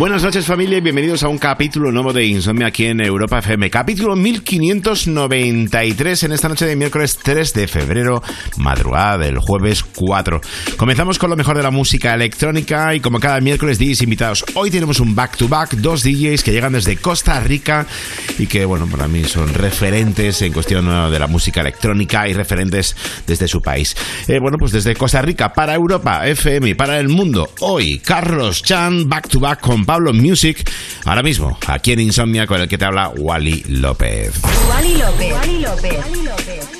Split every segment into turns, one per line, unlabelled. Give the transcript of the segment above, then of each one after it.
Buenas noches familia y bienvenidos a un capítulo nuevo de Insomnia aquí en Europa FM. Capítulo 1593 en esta noche de miércoles 3 de febrero, madrugada del jueves 4. Comenzamos con lo mejor de la música electrónica y como cada miércoles DJs invitados. Hoy tenemos un back to back, dos DJs que llegan desde Costa Rica y que bueno, para mí son referentes en cuestión de la música electrónica y referentes desde su país. Eh, bueno, pues desde Costa Rica para Europa FM y para el mundo. Hoy Carlos Chan back to back con Pablo Music. Ahora mismo, aquí en Insomnia, con el que te habla Wally López.
Wally López. Wally López. López.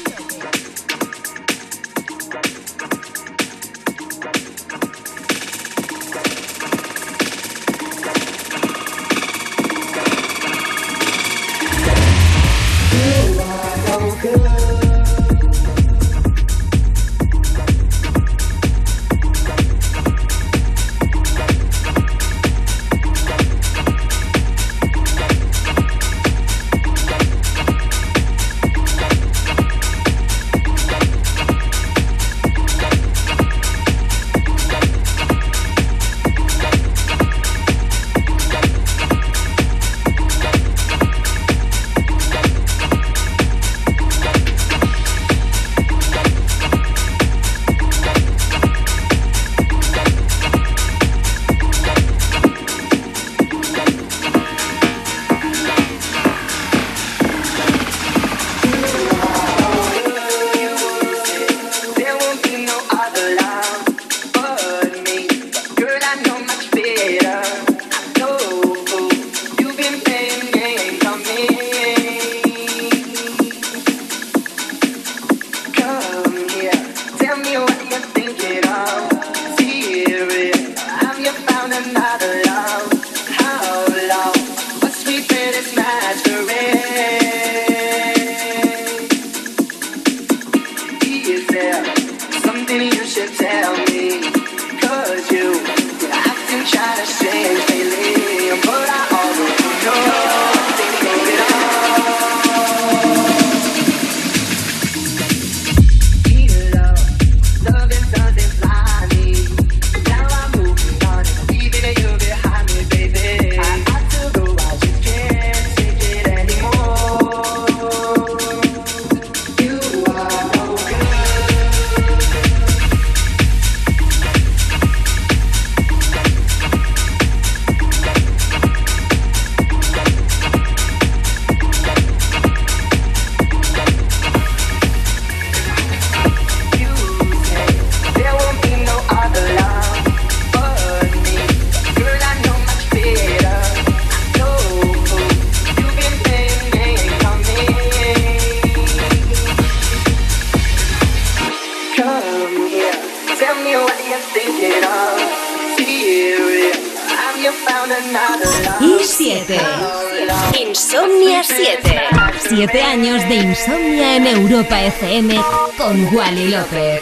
Europa FM con Wally López.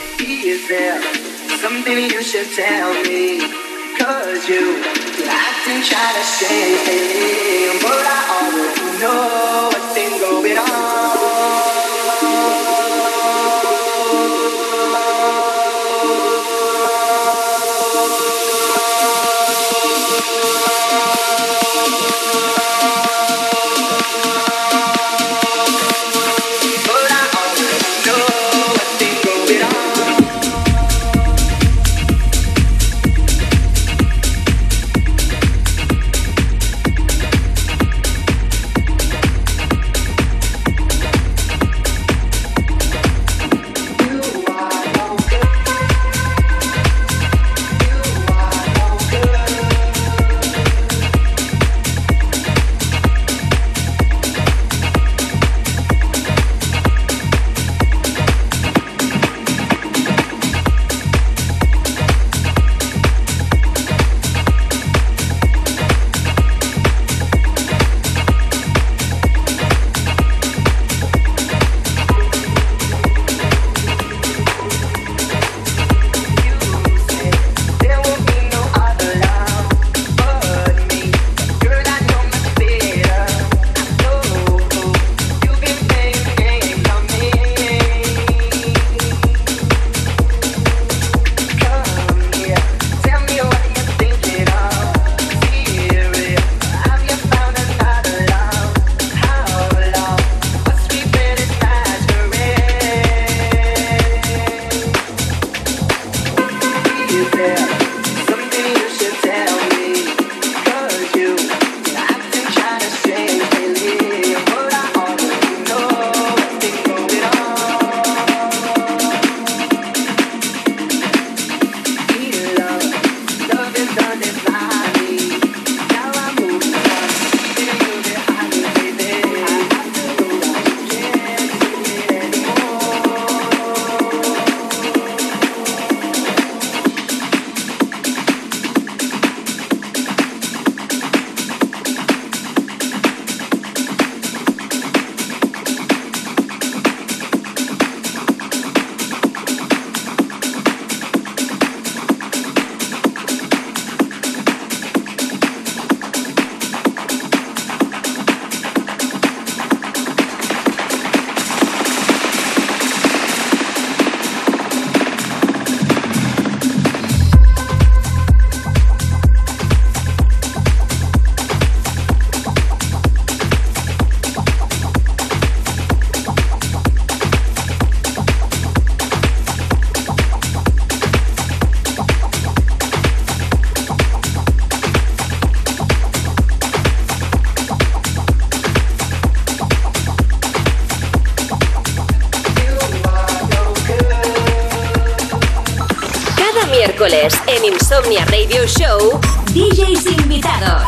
En Insomnia Radio Show, DJs invitados.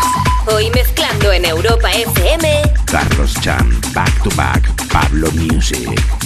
Hoy mezclando en Europa FM,
Carlos Chan, Back to Back, Pablo Music.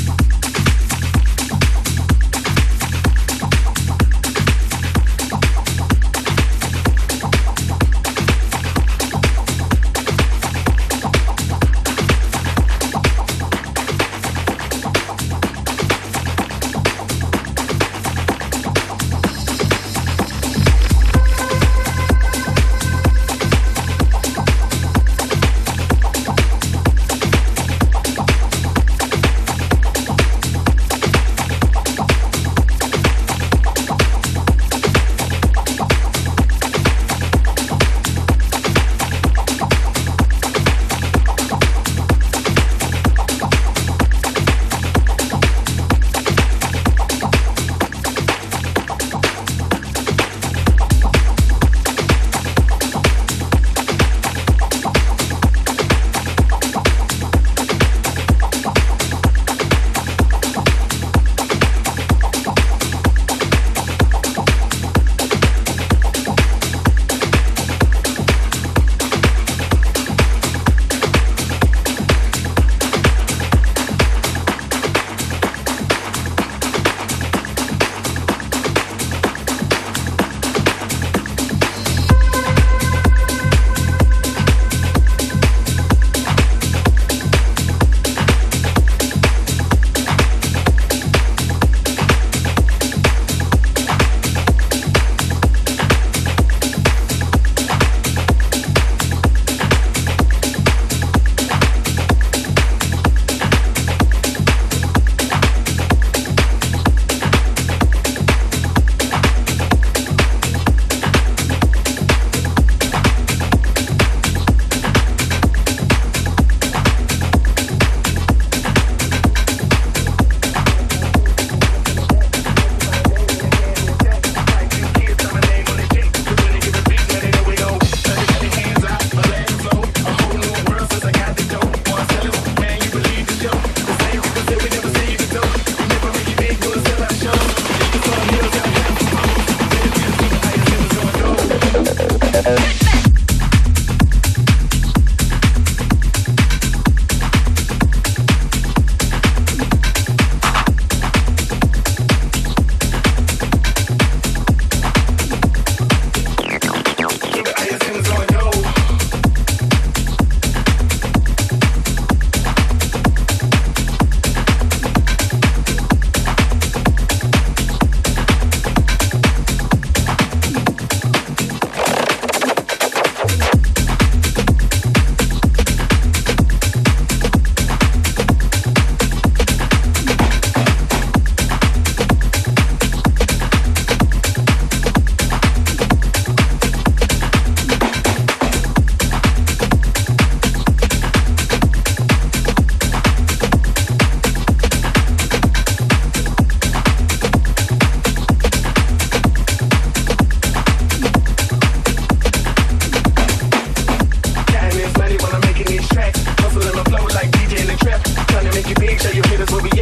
this will be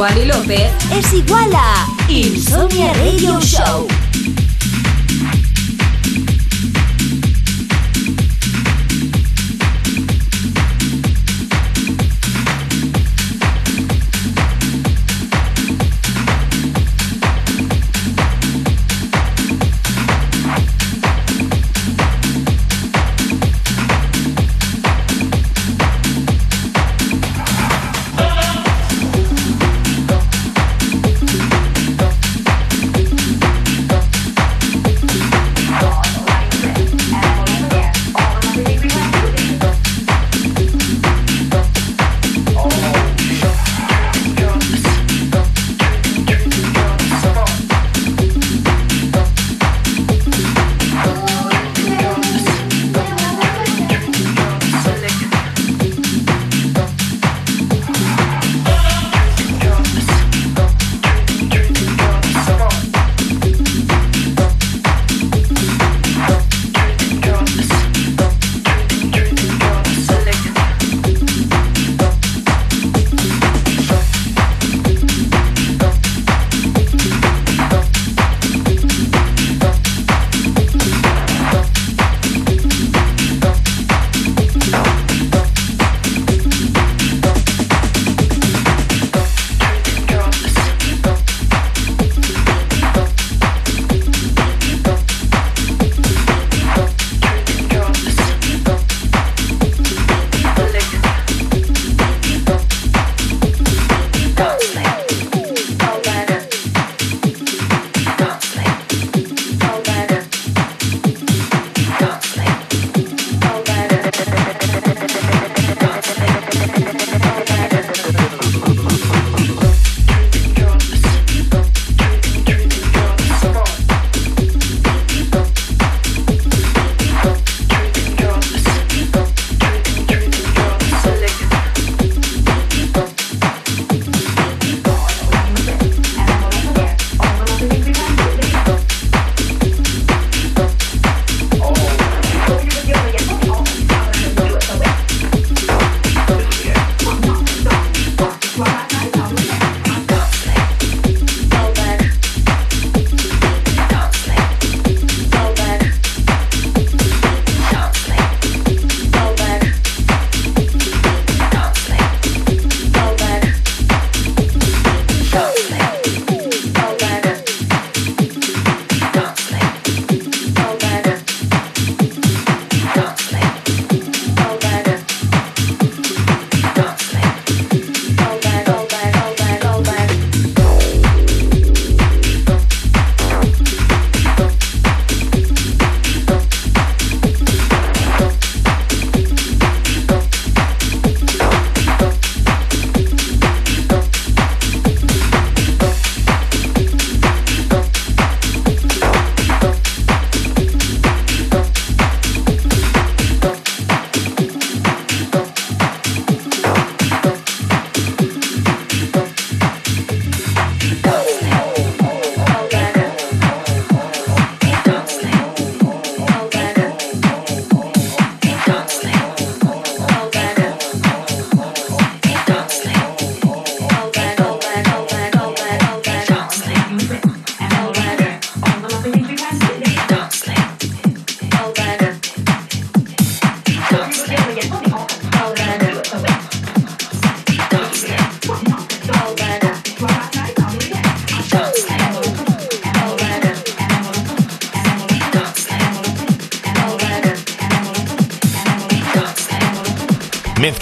López es igual a Insomnia Radio Show.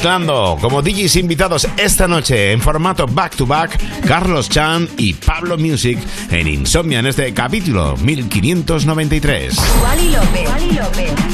Como DJs invitados esta noche en formato back to back Carlos Chan y Pablo Music en Insomnia en este capítulo 1593.
Wally López. Wally López.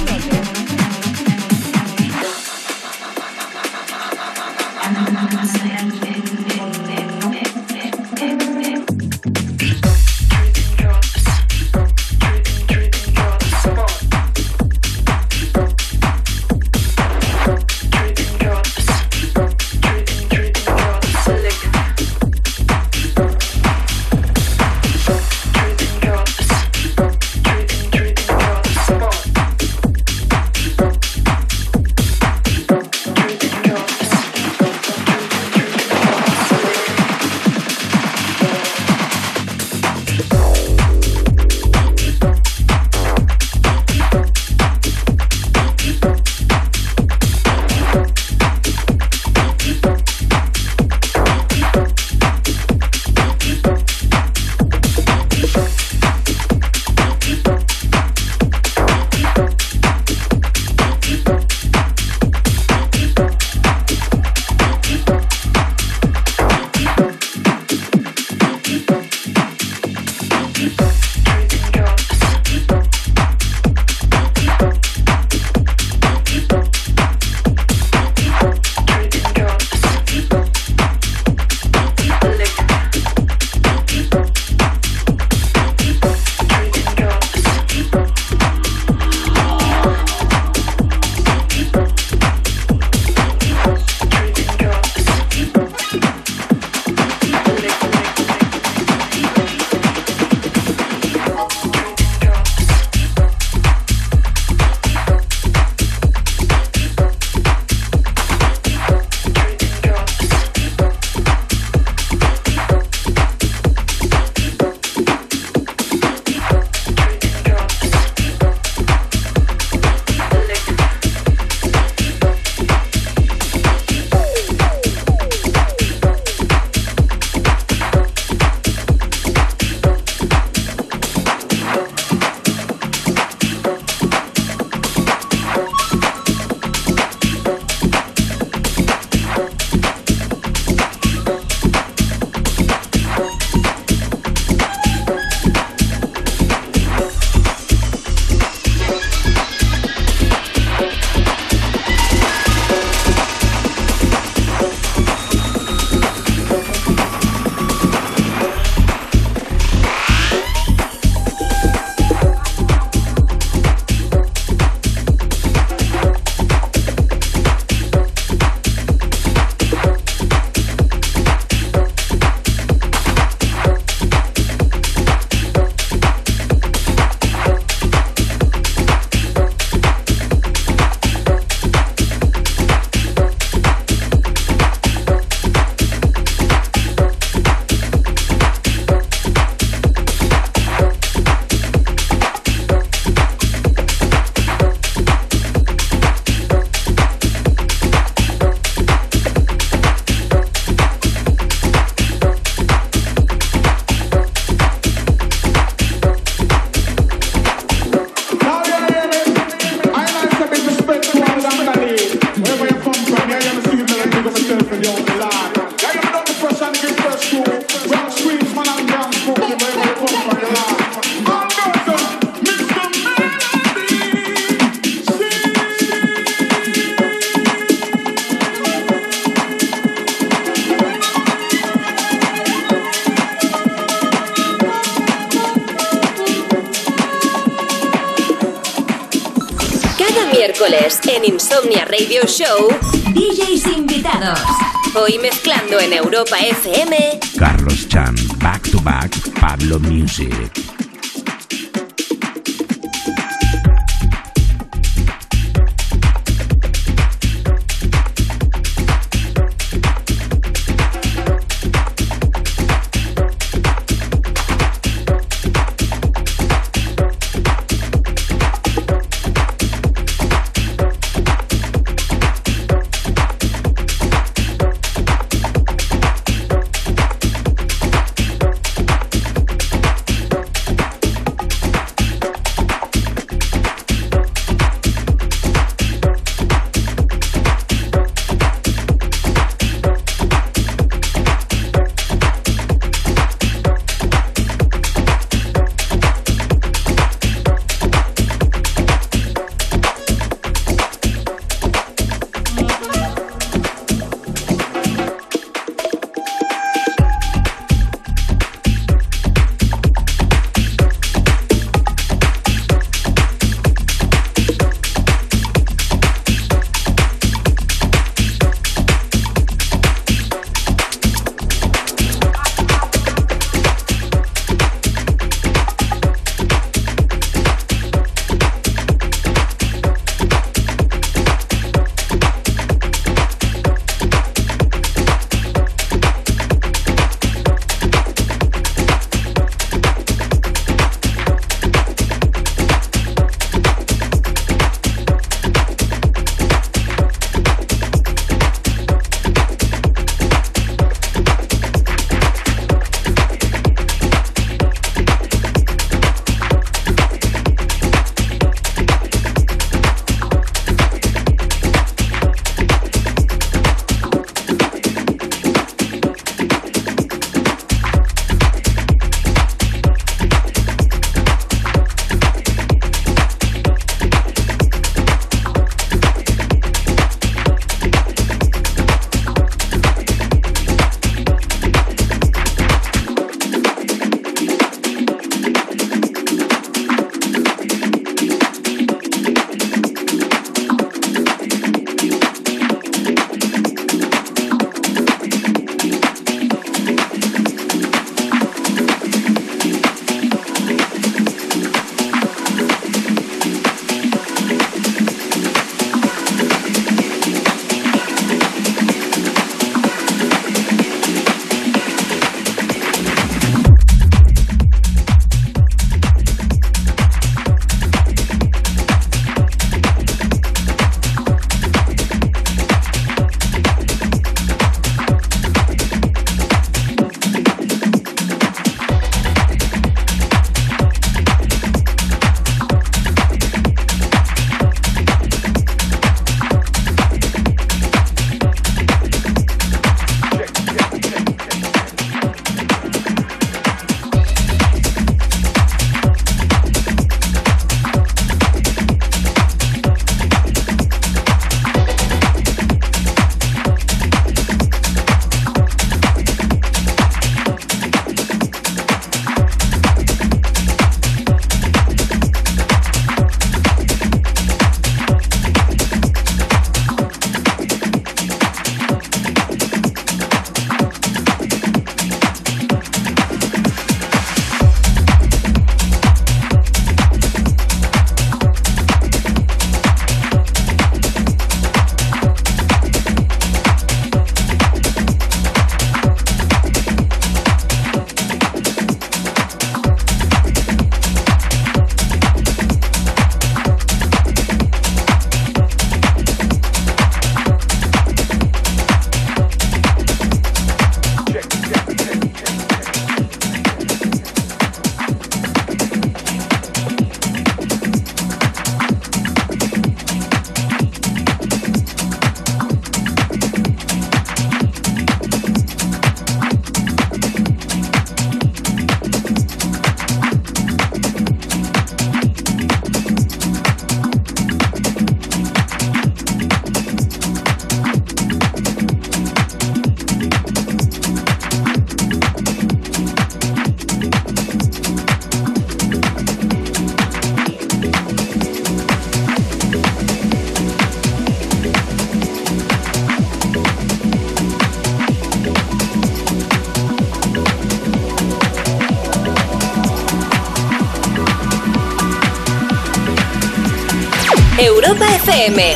Show, DJs invitados. Hoy mezclando en Europa FM,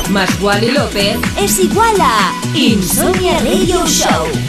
más Wally López es igual a Insomnia Radio Show.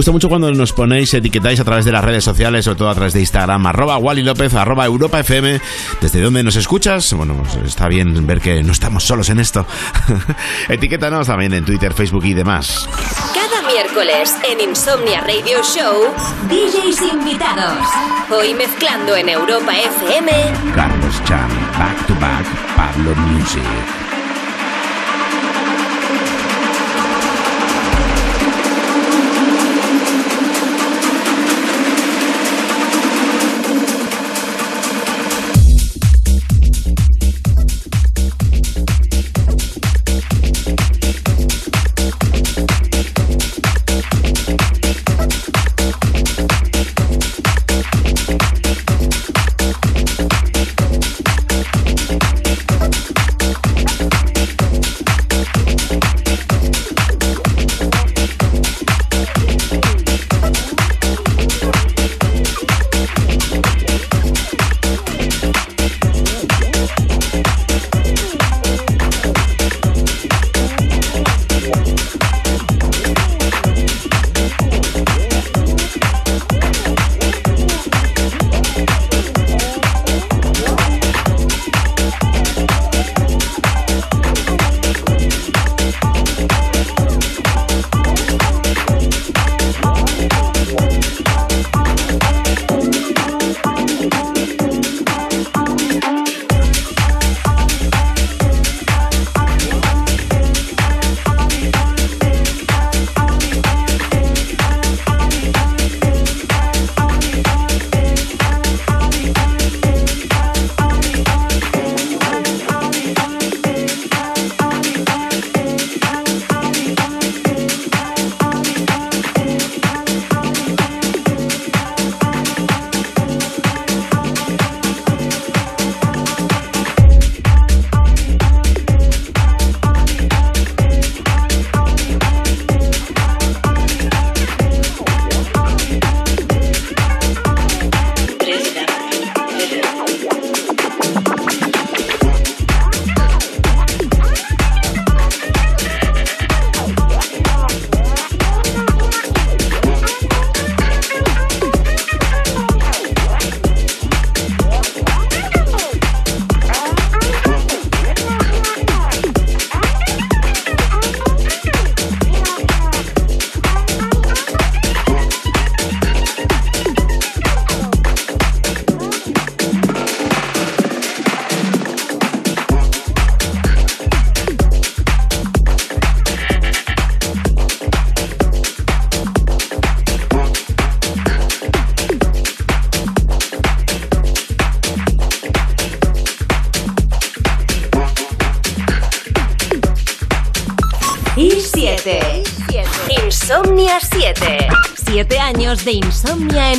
Gusta mucho cuando nos ponéis, etiquetáis a través de las redes sociales, sobre todo a través de Instagram, arroba Wally López, arroba Europa FM, desde donde nos escuchas. Bueno, pues está bien ver que no estamos solos en esto. Etiquétanos también en Twitter, Facebook y demás.
Cada miércoles en Insomnia Radio Show, DJs invitados. Hoy mezclando en Europa FM,
Carlos Chan, back to back, Pablo Music.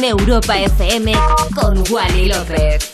En Europa FM con Wally López.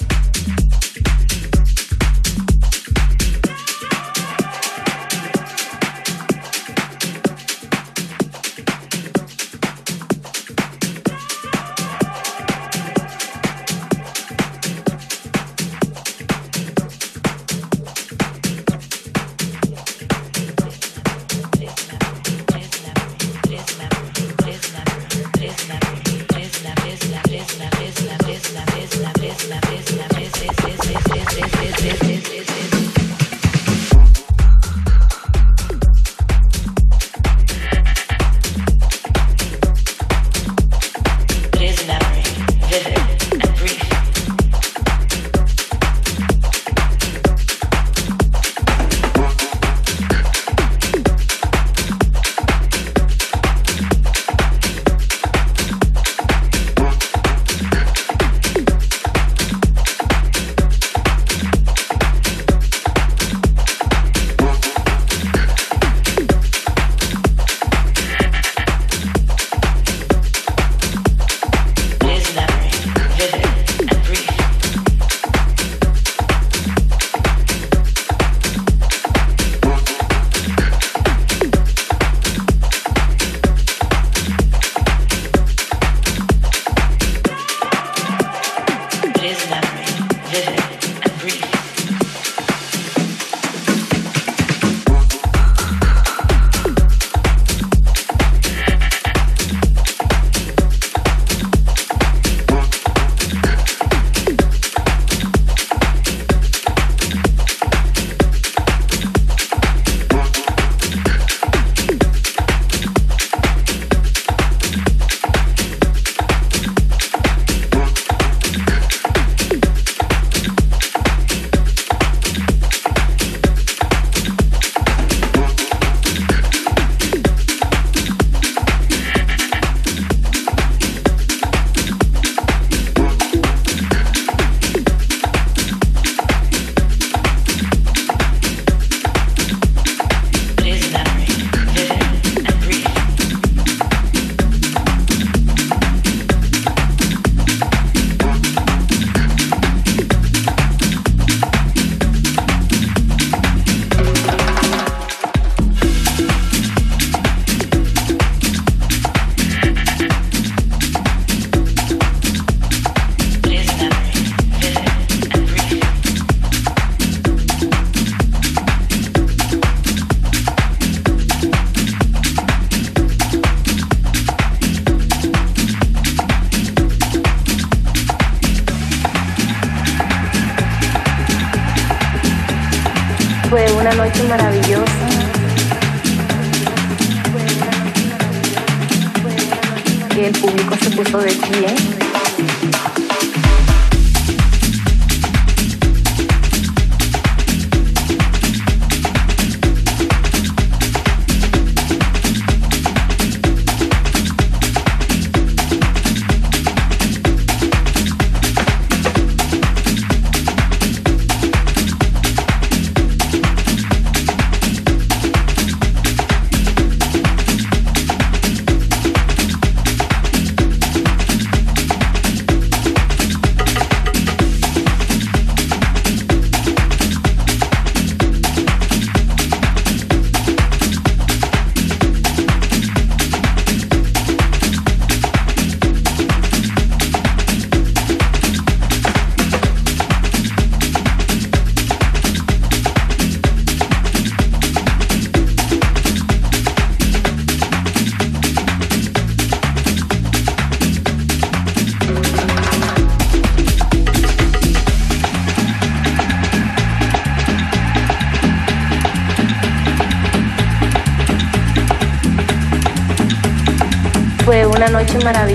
Una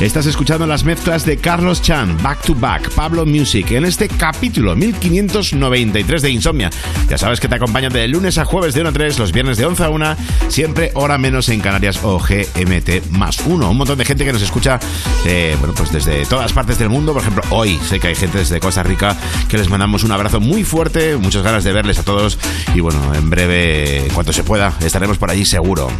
Estás
escuchando las mezclas de Carlos Chan, Back to Back, Pablo Music, en este capítulo 1593 de Insomnia. Ya sabes que te acompañan de lunes a jueves de 1 a 3, los viernes de 11 a 1, siempre hora menos en Canarias o GMT más 1. Un montón de gente que nos escucha eh, bueno, pues desde todas partes del mundo. Por ejemplo, hoy sé que hay gente desde Costa Rica que les mandamos un abrazo muy fuerte, muchas ganas de verles a todos. Y bueno, en breve, cuanto se pueda, estaremos por allí seguro.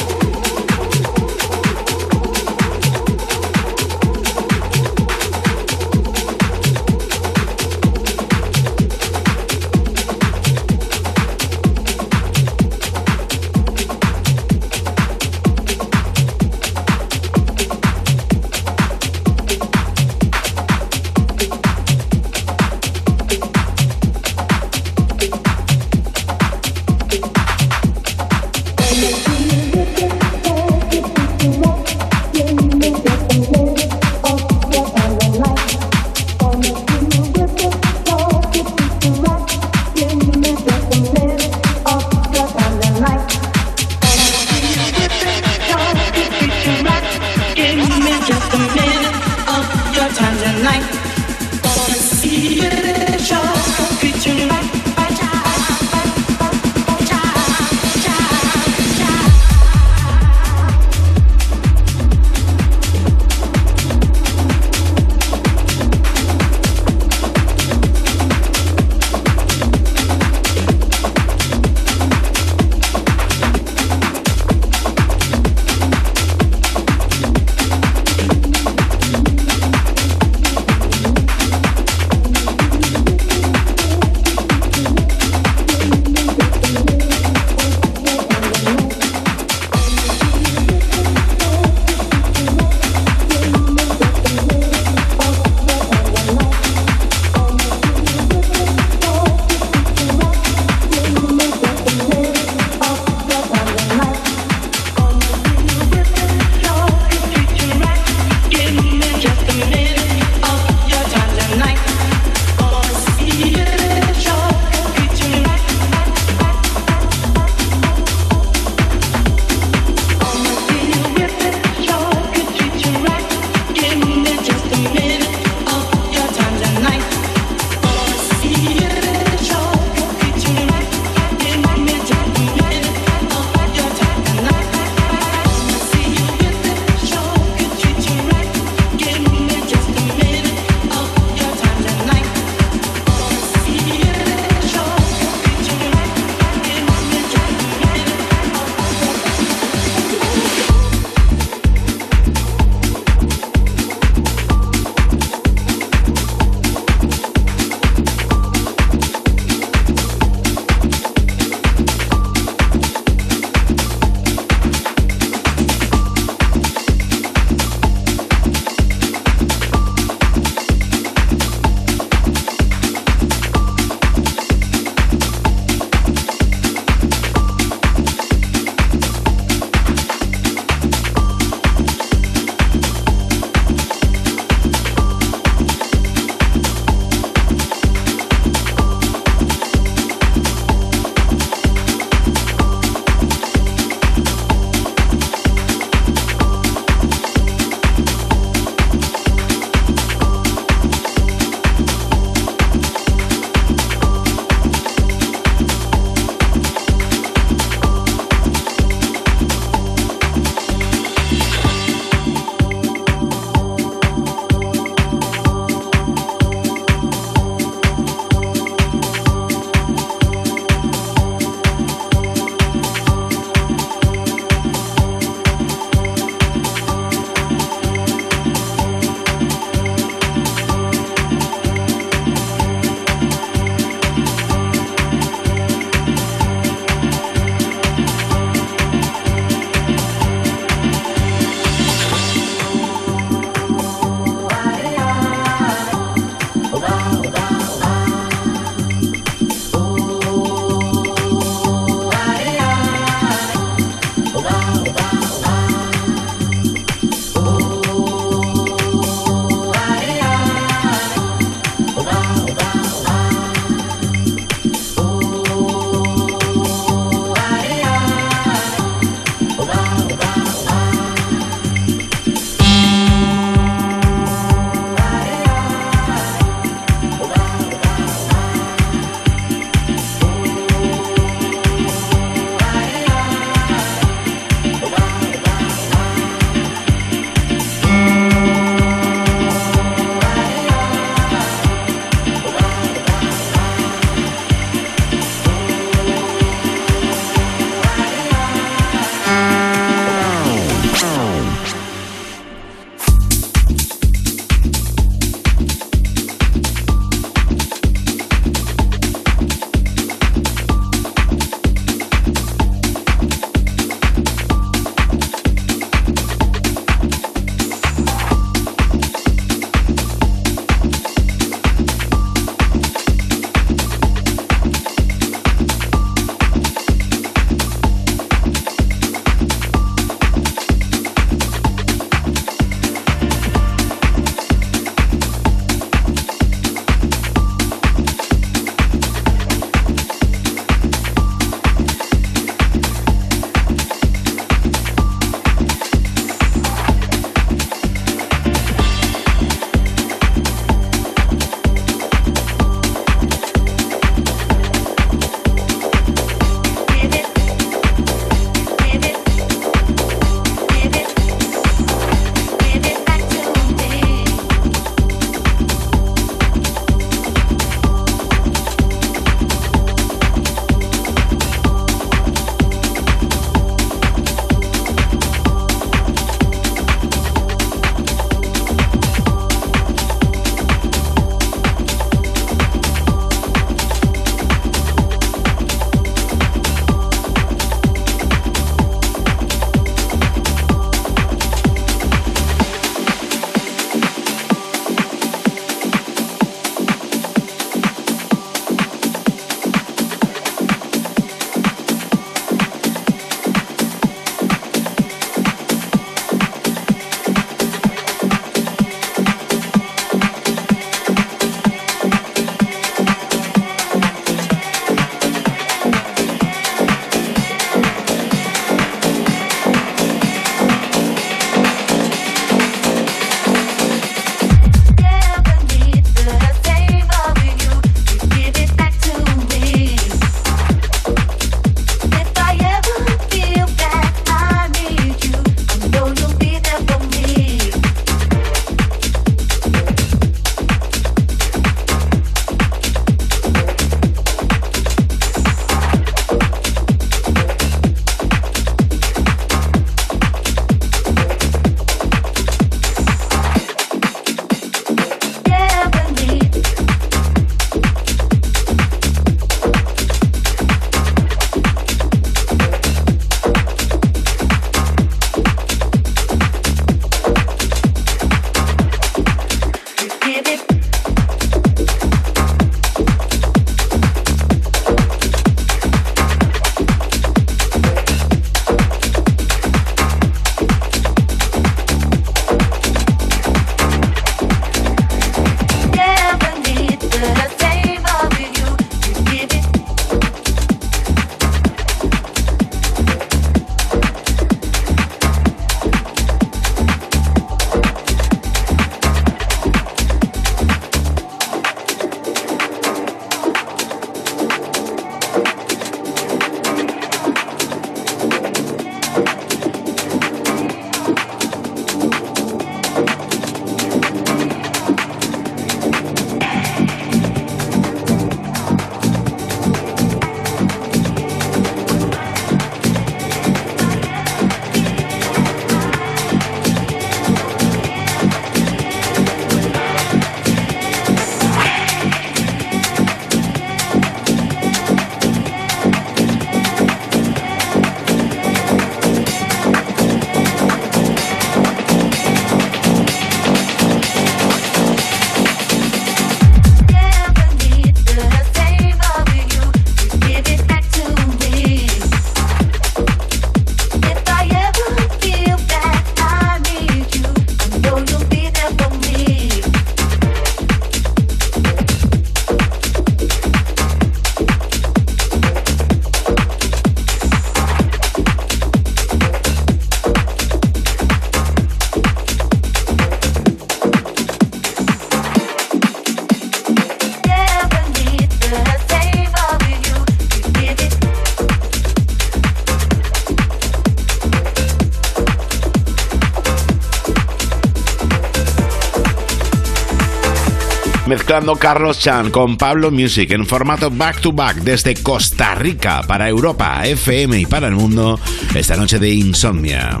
Mezclando Carlos Chan con Pablo Music en formato back to back desde Costa Rica para Europa, FM y para el mundo, esta noche de insomnia.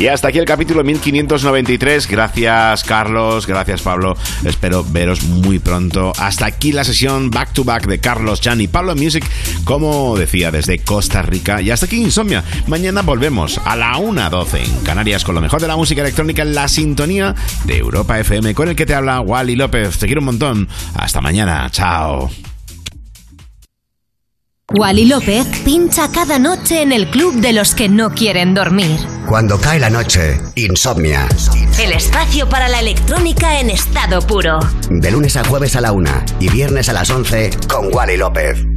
Y hasta aquí el capítulo 1593. Gracias, Carlos. Gracias, Pablo. Espero veros muy pronto. Hasta aquí la sesión back to back de Carlos Chan y Pablo Music, como decía, desde Costa Rica. Y hasta aquí Insomnia. Mañana volvemos a la 1.12 en Canarias con lo mejor de la música electrónica en la sintonía de Europa FM, con el que te habla Wally López. Te quiero un montón. Hasta mañana. Chao.
Wally López pincha cada noche en el club de los que no quieren dormir.
Cuando cae la noche, insomnia.
El espacio para la electrónica en estado puro.
De lunes a jueves a la una y viernes a las 11 con Wally López.